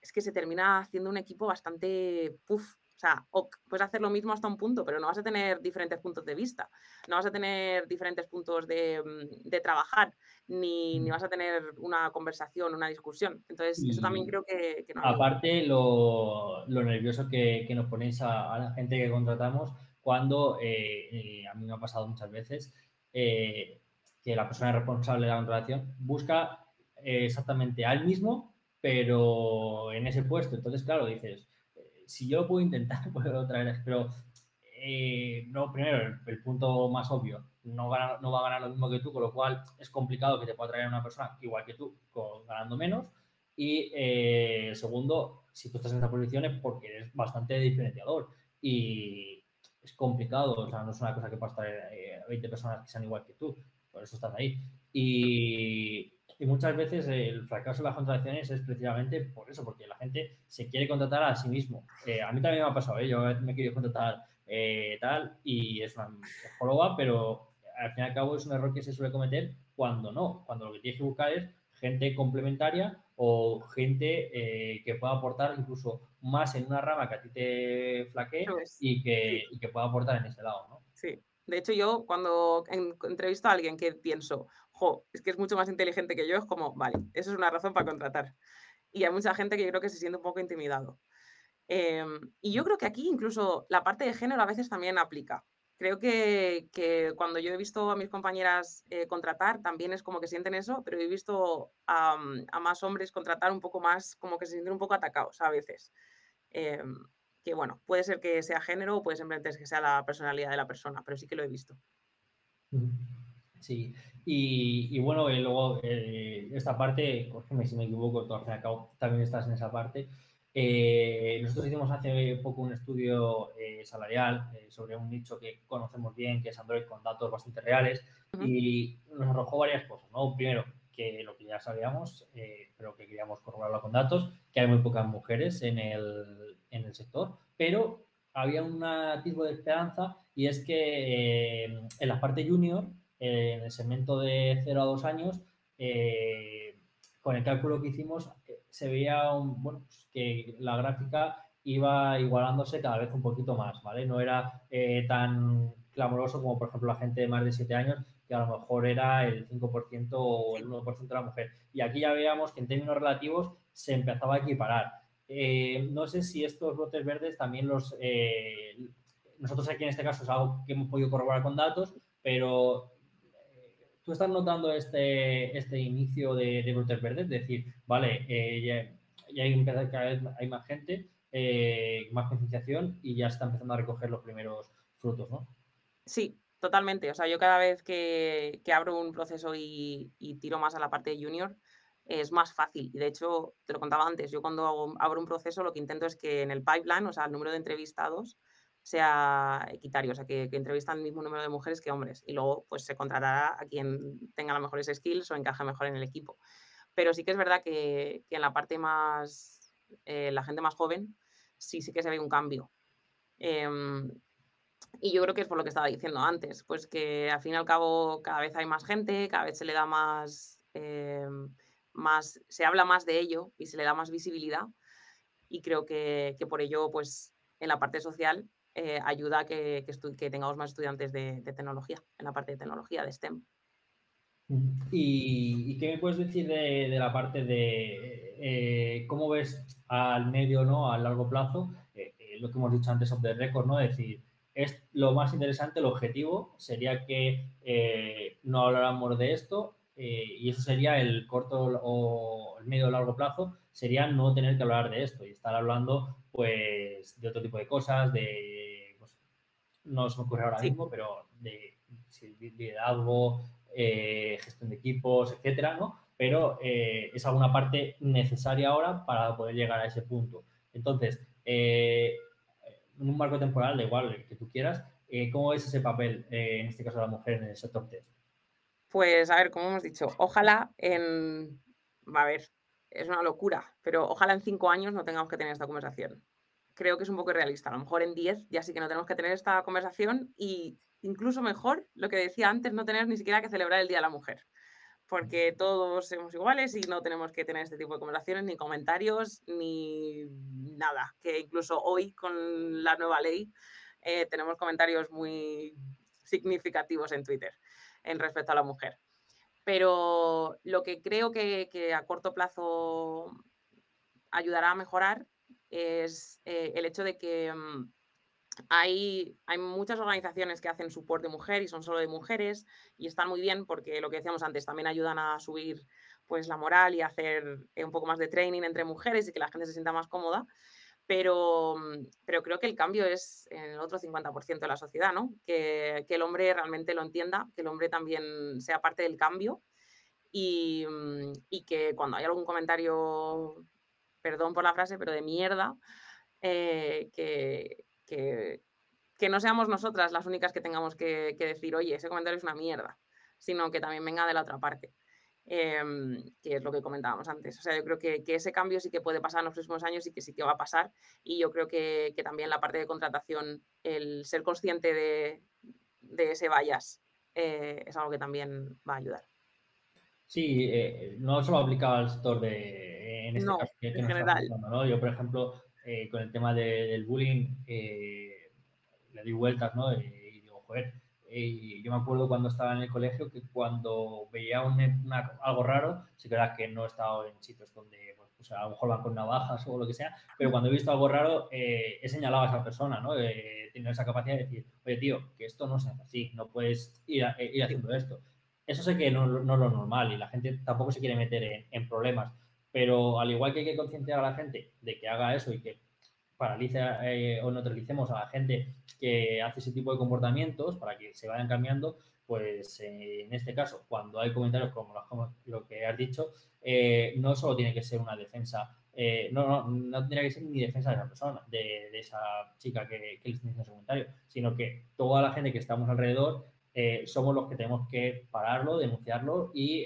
es que se termina haciendo un equipo bastante puff. O sea, puedes hacer lo mismo hasta un punto, pero no vas a tener diferentes puntos de vista, no vas a tener diferentes puntos de, mm, trabajar, ni, ni, mm. vas a tener una conversación, una discusión. Entonces, eso también creo que, no. Aparte, lo, lo, nervioso que, que nos ponéis a, la gente que contratamos cuando, eh, eh, a mí me ha pasado muchas veces, eh, que la persona responsable de la contratación busca eh, exactamente al mismo, pero en ese puesto. Entonces, claro, dices, si yo lo puedo intentar, puedo traer, pero no, primero, el, punto más obvio, no, no va a ganar lo mismo que tú, con lo cual es complicado que te pueda traer una persona igual que tú, ganando menos. Y segundo, si tú estás en esa posición es porque eres bastante diferenciador. Y, es complicado, o sea, no es una cosa que pueda estar eh, 20 personas que sean igual que tú, por eso estás ahí. Y, y, muchas veces el fracaso de las contrataciones es precisamente por eso, porque la gente se quiere contratar a sí mismo. Eh, a mí también me ha pasado, ¿eh? yo me he querido contratar eh, tal y es una psicóloga, pero al fin y al cabo es un error que se suele cometer cuando no, cuando lo que tienes que buscar es gente complementaria o gente eh, que pueda aportar incluso más en una rama que a ti te flaquee y que, y que pueda aportar en ese lado, ¿no? Sí. De hecho, yo cuando entrevisto a alguien que pienso, es que es mucho más inteligente que yo, es como, vale, eso es una razón para contratar. Y hay mucha gente que yo creo que se siente un poco intimidado. Em, y yo creo que aquí incluso la parte de género a veces también aplica creo que, cuando yo he visto a mis compañeras eh, contratar, también es como que sienten eso, pero he visto a, más hombres contratar un poco más, como que se sienten un poco atacados a veces. Em, que bueno, puede ser que sea género o puede simplemente que sea la personalidad de la persona, pero sí que lo he visto. Sí, y, bueno, luego eh, esta parte, corrígeme si me equivoco, tú al fin y al cabo también estás en esa parte. Eh, nosotros hicimos hace poco un estudio eh, salarial eh, sobre un nicho que conocemos bien, que es Android, con datos bastante reales, y nos arrojó varias cosas. ¿no? Primero, que lo que ya sabíamos, pero que queríamos corroborarlo con datos, que hay muy pocas mujeres en el, en el sector, pero había un atisbo de esperanza y es que en la parte junior, en el segmento de 0 a 2 años, con el cálculo que hicimos, se veía un, bueno, pues que la gráfica iba igualándose cada vez un poquito más, ¿vale? No era eh, tan clamoroso como, por ejemplo, la gente de más de 7 años, que a lo mejor era el 5% o el 1% de la mujer. Y aquí ya veíamos que en términos relativos se empezaba a equiparar. Eh, no sé si estos brotes verdes también los... Eh, nosotros aquí en este caso es algo que hemos podido corroborar con datos, pero ¿Tú estás notando este, este inicio de, de brotes verdes? Es decir, vale, eh, ya, hay, cada vez hay más gente, eh, más concienciación y ya está empezando a recoger los primeros frutos, ¿no? Sí, totalmente. O sea, yo cada vez que, abro un proceso y, tiro más a la parte de junior, es más fácil. Y de hecho, te lo contaba antes, yo cuando abro un proceso lo que intento es que en el pipeline, o sea, el número de entrevistados, sea equitario, o sea, que, entrevistan el mismo número de mujeres que hombres y luego pues se contratará a quien tenga las mejores skills o encaje mejor en el equipo. Pero sí que es verdad que, en la parte más, eh, la gente más joven, sí, sí que se ve un cambio. Em, y yo creo que es por lo que estaba diciendo antes, pues que al fin y al cabo cada vez hay más gente, cada vez se le da más, em, más se habla más de ello y se le da más visibilidad. Y creo que, que por ello, pues en la parte social eh, ayuda a que, tengamos más estudiantes de, tecnología, en la parte de tecnología, de STEM. ¿Y, qué me puedes decir de, la parte de eh, cómo ves al medio, ¿no? a largo plazo? Eh, lo que hemos dicho antes of the record, ¿no? Es decir, es lo más interesante, el objetivo sería que no habláramos de esto y eso sería el corto o el medio o largo plazo, sería no tener que hablar de esto y estar hablando pues de otro tipo de cosas, de no se me ocurre ahora mismo, pero de liderazgo, eh, gestión de equipos, etcétera, ¿no? Pero eh, es alguna parte necesaria ahora para poder llegar a ese punto. Entonces, eh, en un marco temporal, da igual el que tú quieras, ¿cómo es ese papel, en este caso de la mujer, en el sector test? Pues, a ver, como hemos dicho, ojalá en. Va a ver, es una locura, pero ojalá en cinco años no tengamos que tener esta conversación creo que es un poco realista. A lo mejor en 10 ya sí que no tenemos que tener esta conversación y incluso mejor, lo que decía antes, no tener ni siquiera que celebrar el Día de la Mujer, porque todos somos iguales y no tenemos que tener este tipo de conversaciones, ni comentarios, ni nada. Que incluso hoy con la nueva ley eh, tenemos comentarios muy significativos en Twitter en respecto a la mujer. Pero lo que creo que, que a corto plazo ayudará a mejorar es eh, el hecho de que mm, hay, hay, muchas organizaciones que hacen support de mujer y son solo de mujeres y están muy bien porque lo que decíamos antes también ayudan a subir pues la moral y hacer eh, un poco más de training entre mujeres y que la gente se sienta más cómoda. Pero, mm, pero creo que el cambio es en el otro 50% de la sociedad, ¿no? Que, que, el hombre realmente lo entienda, que el hombre también sea parte del cambio y, mm, y que cuando hay algún comentario perdón por la frase, pero de mierda, eh, que, no seamos nosotras las únicas que tengamos que, decir, oye, ese comentario es una mierda, sino que también venga de la otra parte. Em, que es lo que comentábamos antes. O sea, yo creo que, ese cambio sí que puede pasar en los próximos años y que sí que va a pasar. Y yo creo que, también la parte de contratación, el ser consciente de, ese vallas, eh, es algo que también va a ayudar. Sí, eh, no solo aplicado al sector de, en este caso que, en general. ¿no? Yo, por ejemplo, eh, con el tema del bullying, eh, le di vueltas, ¿no? y digo, joder, yo me acuerdo cuando estaba en el colegio que cuando veía algo raro, sí que era que no he estado en sitios donde pues, a lo mejor van con navajas o lo que sea, pero cuando he visto algo raro he señalado a esa persona, ¿no? He tenido esa capacidad de decir, oye, tío, que esto no se hace así, no puedes ir, ir haciendo esto. Eso sé que no, es lo normal y la gente tampoco se quiere meter en, problemas, pero al igual que hay que concienciar a la gente de que haga eso y que paralice eh, o neutralicemos a la gente que hace ese tipo de comportamientos para que se vayan cambiando, pues eh, en este caso, cuando hay comentarios como, lo que has dicho, eh, no solo tiene que ser una defensa, no, no, no tendría que ser ni defensa de esa persona, de, esa chica que, que le está diciendo ese comentario, sino que toda la gente que estamos alrededor somos los que tenemos que pararlo, denunciarlo y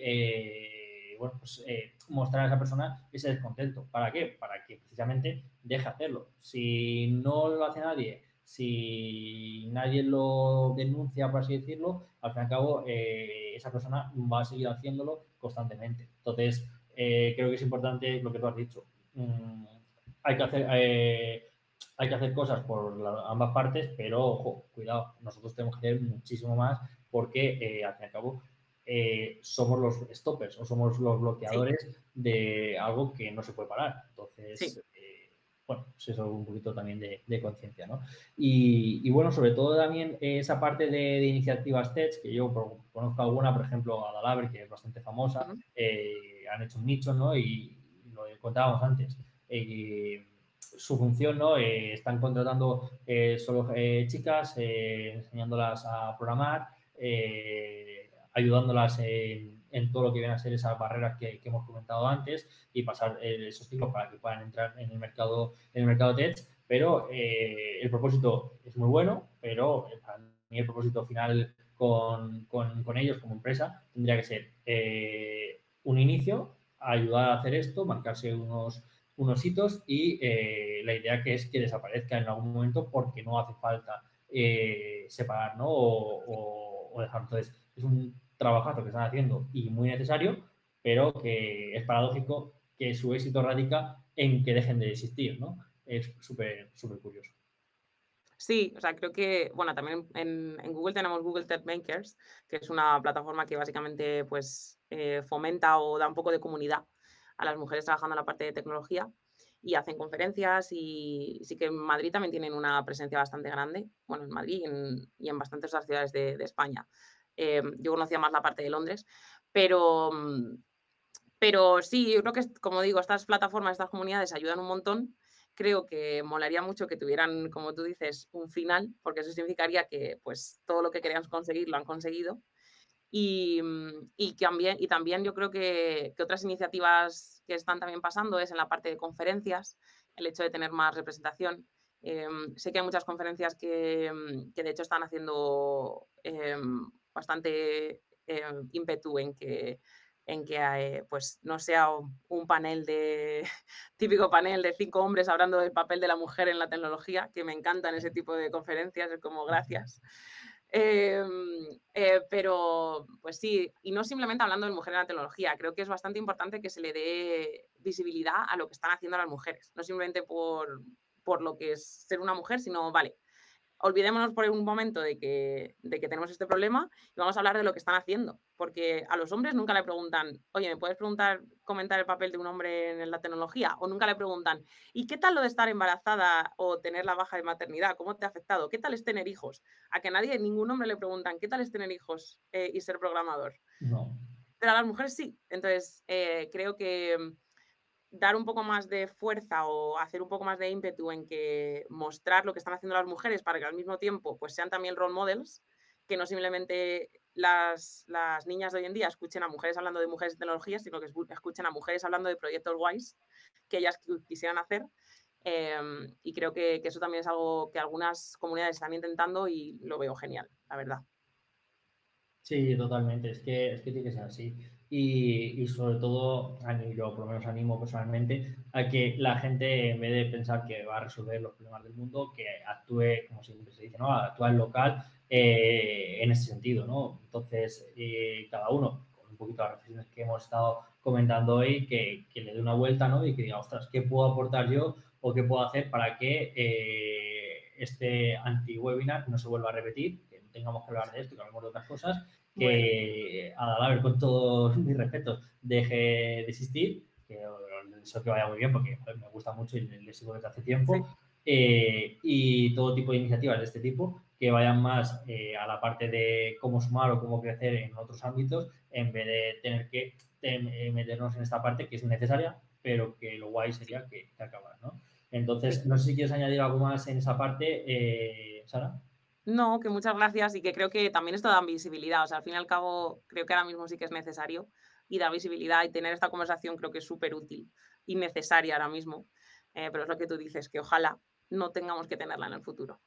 bueno, pues eh, mostrar a esa persona ese descontento. ¿Para qué? Para que precisamente deje hacerlo. Si no lo hace nadie, si nadie lo denuncia, por así decirlo, al fin y al cabo eh, esa persona va a seguir haciéndolo constantemente. Entonces, eh, creo que es importante lo que tú has dicho. Mm, hay que hacer hay que hacer cosas por ambas partes, pero ojo, cuidado, nosotros tenemos que hacer muchísimo más porque al fin y al cabo eh, somos los stoppers o somos los bloqueadores de algo que no se puede parar. Entonces, eh, bueno, pues eso es un poquito también de, conciencia, ¿no? Y, bueno, sobre todo también esa parte de, iniciativas TEDx, que yo conozco alguna, por ejemplo, Adalabre, que es bastante famosa, eh, han hecho un nicho, ¿no? Y lo contábamos antes. su función, ¿no? están contratando solo chicas, enseñándolas a programar, ayudándolas en, todo lo que vienen a ser esas barreras que, hemos comentado antes y pasar eh, esos ciclos para que puedan entrar en el mercado, en el mercado tech. Pero eh, el propósito es muy bueno, pero eh, para mí el propósito final con, ellos como empresa tendría que ser un inicio, ayudar a hacer esto, marcarse unos, unos hitos y la idea que es que desaparezca en algún momento porque no hace falta separar ¿no? o, o dejar. Entonces, es un trabajazo que están haciendo y muy necesario, pero que es paradójico que su éxito radica en que dejen de existir, ¿no? Es súper, súper curioso. Sí, o sea, creo que, bueno, también en, Google tenemos Google Tech Makers, que es una plataforma que básicamente, pues, eh, fomenta o da un poco de comunidad a las mujeres trabajando en la parte de tecnología y hacen conferencias y sí que en Madrid también tienen una presencia bastante grande, bueno, en Madrid y en, bastantes otras ciudades de España. Eh, yo conocía más la parte de Londres, pero, mm, pero sí, yo creo que, como digo, estas plataformas, estas comunidades ayudan un montón. Creo que molaría mucho que tuvieran, como tú dices, un final, porque eso significaría que pues, todo lo que querían conseguir lo han conseguido. Y, mm, y, también, y también yo creo que, otras iniciativas que están también pasando es en la parte de conferencias, el hecho de tener más representación. Em, sé que hay muchas conferencias que, mm, que de hecho están haciendo em, bastante eh, ímpetu en que, en que eh, pues no sea un panel de típico panel de cinco hombres hablando del papel de la mujer en la tecnología, que me encantan ese tipo de conferencias, es como gracias. Em, eh, pero, pues sí, y no simplemente hablando de mujer en la tecnología, creo que es bastante importante que se le dé visibilidad a lo que están haciendo las mujeres, no simplemente por, por lo que es ser una mujer, sino, vale, olvidémonos por un momento de que, de que tenemos este problema y vamos a hablar de lo que están haciendo. Porque a los hombres nunca le preguntan, oye, ¿me puedes preguntar, comentar el papel de un hombre en la tecnología? O nunca le preguntan, ¿y qué tal lo de estar embarazada o tener la baja de maternidad? ¿Cómo te ha afectado? ¿Qué tal es tener hijos? A que nadie, ningún hombre le preguntan, ¿qué tal es tener hijos eh, y ser programador? No. Pero a las mujeres sí. Entonces, eh, creo que dar un poco más de fuerza o hacer un poco más de ímpetu en que mostrar lo que están haciendo las mujeres para que al mismo tiempo pues sean también role models, que no simplemente las, las niñas de hoy en día escuchen a mujeres hablando de mujeres de tecnología, sino que escuchen a mujeres hablando de proyectos guays que ellas quisieran hacer. Em, y creo que, que eso también es algo que algunas comunidades están intentando y lo veo genial, la verdad. Sí, totalmente. Es que, es que tiene que ser así. Y, y, sobre todo, yo por lo menos animo personalmente a que la gente, en vez de pensar que va a resolver los problemas del mundo, que actúe, como siempre se dice, ¿no? Actúa en local eh, en ese sentido, ¿no? Entonces, eh, cada uno, con un poquito de las reflexiones que hemos estado comentando hoy, que, que, le dé una vuelta, ¿no? Y que diga, ostras, ¿qué puedo aportar yo o qué puedo hacer para que eh, este anti-webinar no se vuelva a repetir? tengamos que hablar de esto, que hablemos de otras cosas, que a ver, con todos mis respetos, deje de existir, que eso que vaya muy bien porque me gusta mucho y le sigo desde hace tiempo, eh, y todo tipo de iniciativas de este tipo que vayan más eh, a la parte de cómo sumar o cómo crecer en otros ámbitos en vez de tener que eh, meternos en esta parte que es necesaria, pero que lo guay sería que, acabara, ¿no? Entonces, no sé si quieres añadir algo más en esa parte, eh, Sara. No, que muchas gracias y que creo que también esto da visibilidad. O sea, al fin y al cabo, creo que ahora mismo sí que es necesario y da visibilidad y tener esta conversación creo que es súper útil y necesaria ahora mismo. Eh, pero es lo que tú dices, que ojalá no tengamos que tenerla en el futuro.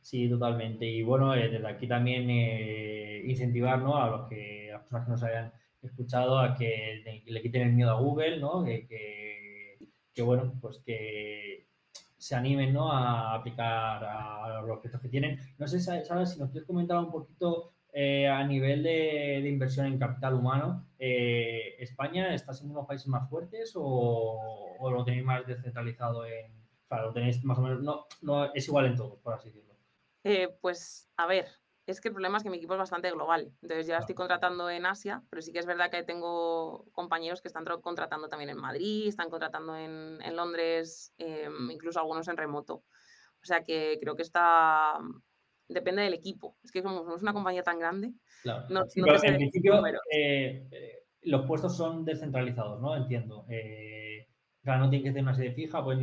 Sí, totalmente. Y bueno, eh, desde aquí también eh, incentivar a los que, las personas que nos hayan escuchado a que, le quiten el miedo a Google, ¿no? Que, bueno, pues que se animen ¿no? a aplicar a los proyectos que tienen. No sé, ¿sabes? Si nos quieres comentar un poquito eh, a nivel de, inversión en capital humano, ¿España está siendo uno de los países más fuertes o, o, lo tenéis más descentralizado en... O sea, lo tenéis más o menos... No, no es igual en todos, por así decirlo. Eh, pues a ver, es que el problema es que mi equipo es bastante global. Entonces ya estoy contratando en Asia, pero sí que es verdad que tengo compañeros que están contratando también en Madrid, están contratando en, Londres, em, incluso algunos en remoto. O sea que creo que está... Depende del equipo. Es que como somos una compañía tan grande, claro. no, en principio eh, eh, los puestos son descentralizados, ¿no? Entiendo. Eh, no tienen que ser una sede fija, pues,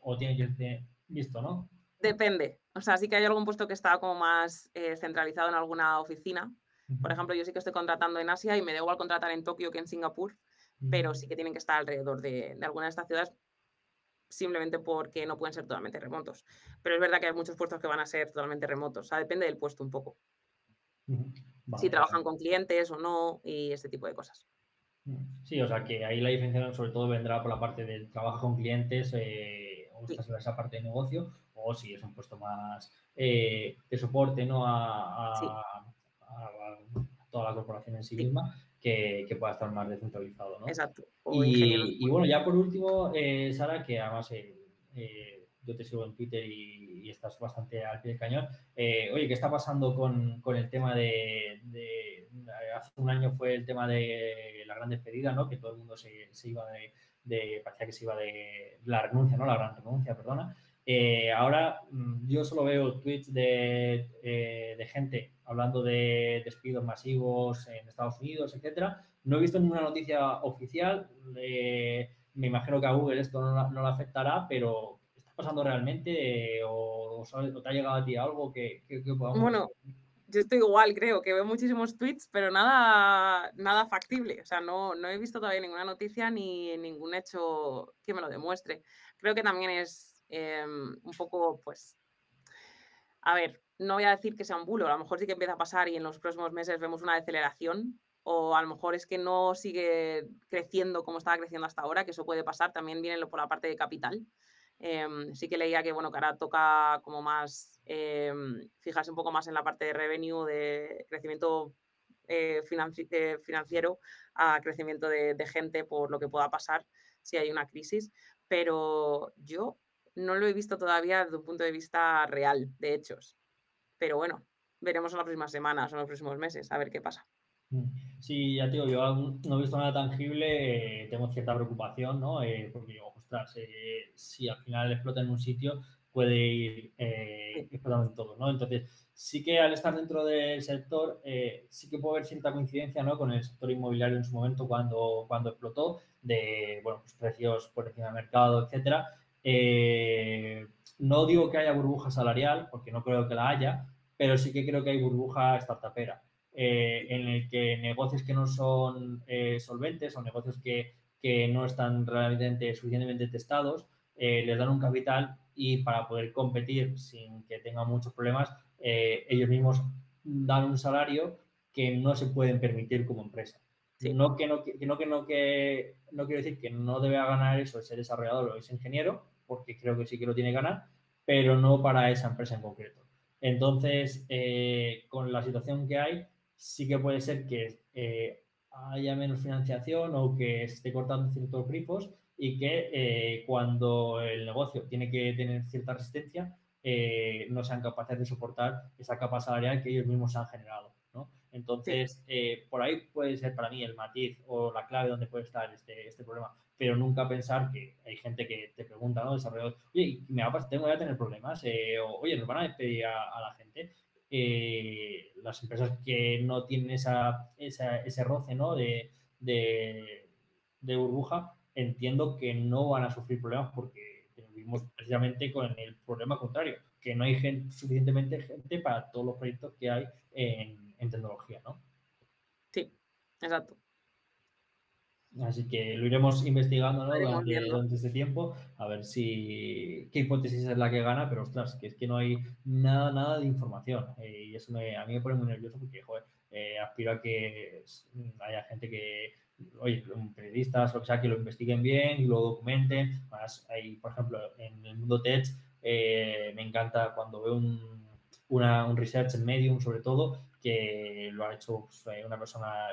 o tienen que ser... Listo, ¿no? Depende. O sea, sí que hay algún puesto que está como más eh, centralizado en alguna oficina. Por ejemplo, yo sí que estoy contratando en Asia y me da igual contratar en Tokio que en Singapur, pero sí que tienen que estar alrededor de, alguna de estas ciudades simplemente porque no pueden ser totalmente remotos. Pero es verdad que hay muchos puestos que van a ser totalmente remotos. O sea, depende del puesto un poco. si trabajan con clientes o no y este tipo de cosas. Sí, o sea que ahí la diferencia sobre todo vendrá por la parte del trabajo con clientes eh, o esa parte de negocio o si es un puesto más eh, de soporte ¿no? a, toda la corporación en sí, misma, que, pueda estar más descentralizado. ¿no? Exacto. Y, bueno, ya por último, eh, Sara, que además eh, yo te sigo en Twitter y, estás bastante al pie del cañón. oye, ¿qué está pasando con, el tema de, Hace un año fue el tema de la gran despedida, ¿no? Que todo el mundo se, iba de, de, parecía que se iba de la renuncia, ¿no? La gran renuncia, perdona. Eh, ahora mm, yo solo veo tweets eh, de, gente hablando de despidos masivos en Estados Unidos, etcétera. No he visto ninguna noticia oficial. me imagino que a Google esto no, le afectará, pero ¿está pasando realmente o, te ha llegado a ti algo que, podamos... Bueno, yo estoy igual, creo, que veo muchísimos tweets, pero nada, nada factible. O sea, no, no he visto todavía ninguna noticia ni ningún hecho que me lo demuestre. Creo que también es Em, un poco, pues, a ver, no voy a decir que sea un bulo, a lo mejor sí que empieza a pasar y en los próximos meses vemos una deceleración, o a lo mejor es que no sigue creciendo como estaba creciendo hasta ahora, que eso puede pasar, también viene por la parte de capital. Em, sí que leía que, bueno, ahora toca como más, em, fijarse un poco más en la parte de revenue, de crecimiento eh, eh, financiero a crecimiento de, gente por lo que pueda pasar si hay una crisis. Pero yo no lo he visto todavía desde un punto de vista real, de hechos. Pero bueno, veremos en las próximas semanas o en los próximos meses a ver qué pasa. Mm. Sí, ya te digo, yo no he visto nada tangible, eh, tengo cierta preocupación, ¿no? Eh, porque digo, ostras, eh, si al final explota en un sitio, puede ir explotando en todo, ¿no? Entonces, sí que al estar dentro del sector, sí que puede haber cierta coincidencia, ¿no? Con el sector inmobiliario en su momento cuando, cuando explotó, de, bueno, pues precios por encima del mercado, etcétera, eh, no digo que haya burbuja salarial, porque no creo que la haya, pero sí que creo que hay burbuja startupera, eh, en el que negocios que no son eh, solventes o negocios que, no están realmente suficientemente testados, les dan un capital y para poder competir sin que tengan muchos problemas, ellos mismos dan un salario que no se pueden permitir como empresa. No, que no, que, no, que, no, que no quiero decir que no debe ganar eso de ser desarrollador o ese ingeniero, porque creo que sí que lo tiene que ganar, pero no para esa empresa en concreto. Entonces, eh, con la situación que hay, sí que puede ser que eh, haya menos financiación o que se esté cortando ciertos grifos y que eh, cuando el negocio tiene que tener cierta resistencia, no sean capaces de soportar esa capa salarial que ellos mismos han generado. Entonces, eh, por ahí puede ser para mí el matiz o la clave donde puede estar este, este problema, pero nunca pensar que hay gente que te pregunta, ¿no? Desarrollador, oye, me va a tengo, voy tener problemas, eh, o, oye, nos van a despedir a, la gente. Eh, las empresas que no tienen esa, ese roce, ¿no? De, de, burbuja, entiendo que no van a sufrir problemas porque vimos precisamente con el problema contrario, que no hay gente, suficientemente gente para todos los proyectos que hay en, en tecnología, ¿no? Sí, exacto. Así que lo iremos investigando ¿no? durante, este tiempo, a ver si qué hipótesis es la que gana, pero ostras, que es que no hay nada, nada de información. Eh, y eso a mí me pone muy nervioso porque, joder, eh, aspiro a que haya gente que, oye, periodistas o que sea, que lo investiguen bien y lo documenten. Más hay, por ejemplo, en el mundo tech, eh, me encanta cuando veo un, un research en Medium, sobre todo, que lo ha hecho pues, eh, una persona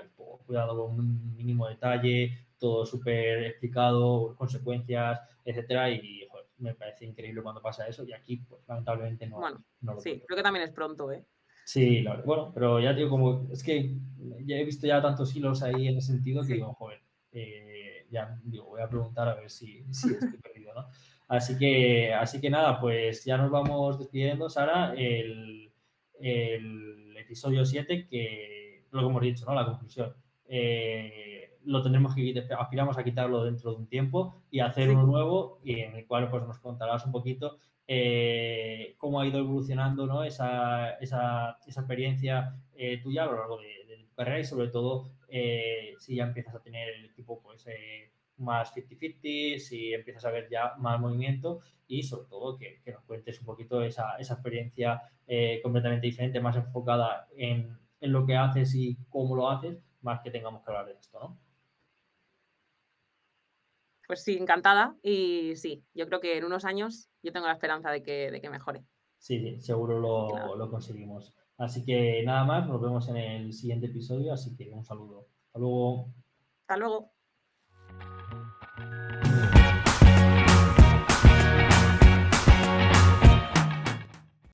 cuidado con un mínimo detalle, todo súper explicado, consecuencias, etcétera, y me parece increíble cuando pasa eso, y aquí, pues lamentablemente no, bueno, Sí, creo que también es pronto, ¿eh? Sí, bueno, pero ya digo, como es que ya he visto ya tantos hilos ahí en ese sentido que digo, joder, eh, ya digo, voy a preguntar a ver si, si estoy perdido, ¿no? Así que, así que nada, pues ya nos vamos despidiendo, Sara. El, el episodio 7, que lo que hemos dicho, ¿no? La conclusión. Eh, lo tendremos que aspiramos a quitarlo dentro de un tiempo y hacer uno nuevo y en el cual pues nos contarás un poquito eh, cómo ha ido evolucionando ¿no? esa, esa, esa experiencia eh, tuya a lo largo de, de, tu carrera y sobre todo si ya empiezas a tener el equipo pues más 50-50, si empiezas a ver ya más movimiento y sobre todo que, nos cuentes un poquito esa, experiencia eh, completamente diferente, más enfocada en, lo que haces y cómo lo haces, más que tengamos que hablar de esto, ¿no? Pues sí, encantada y sí, yo creo que en unos años yo tengo la esperanza de que, de que mejore. Sí, seguro lo, lo conseguimos. Así que nada más, nos vemos en el siguiente episodio, así que un saludo. Hasta luego. Hasta luego.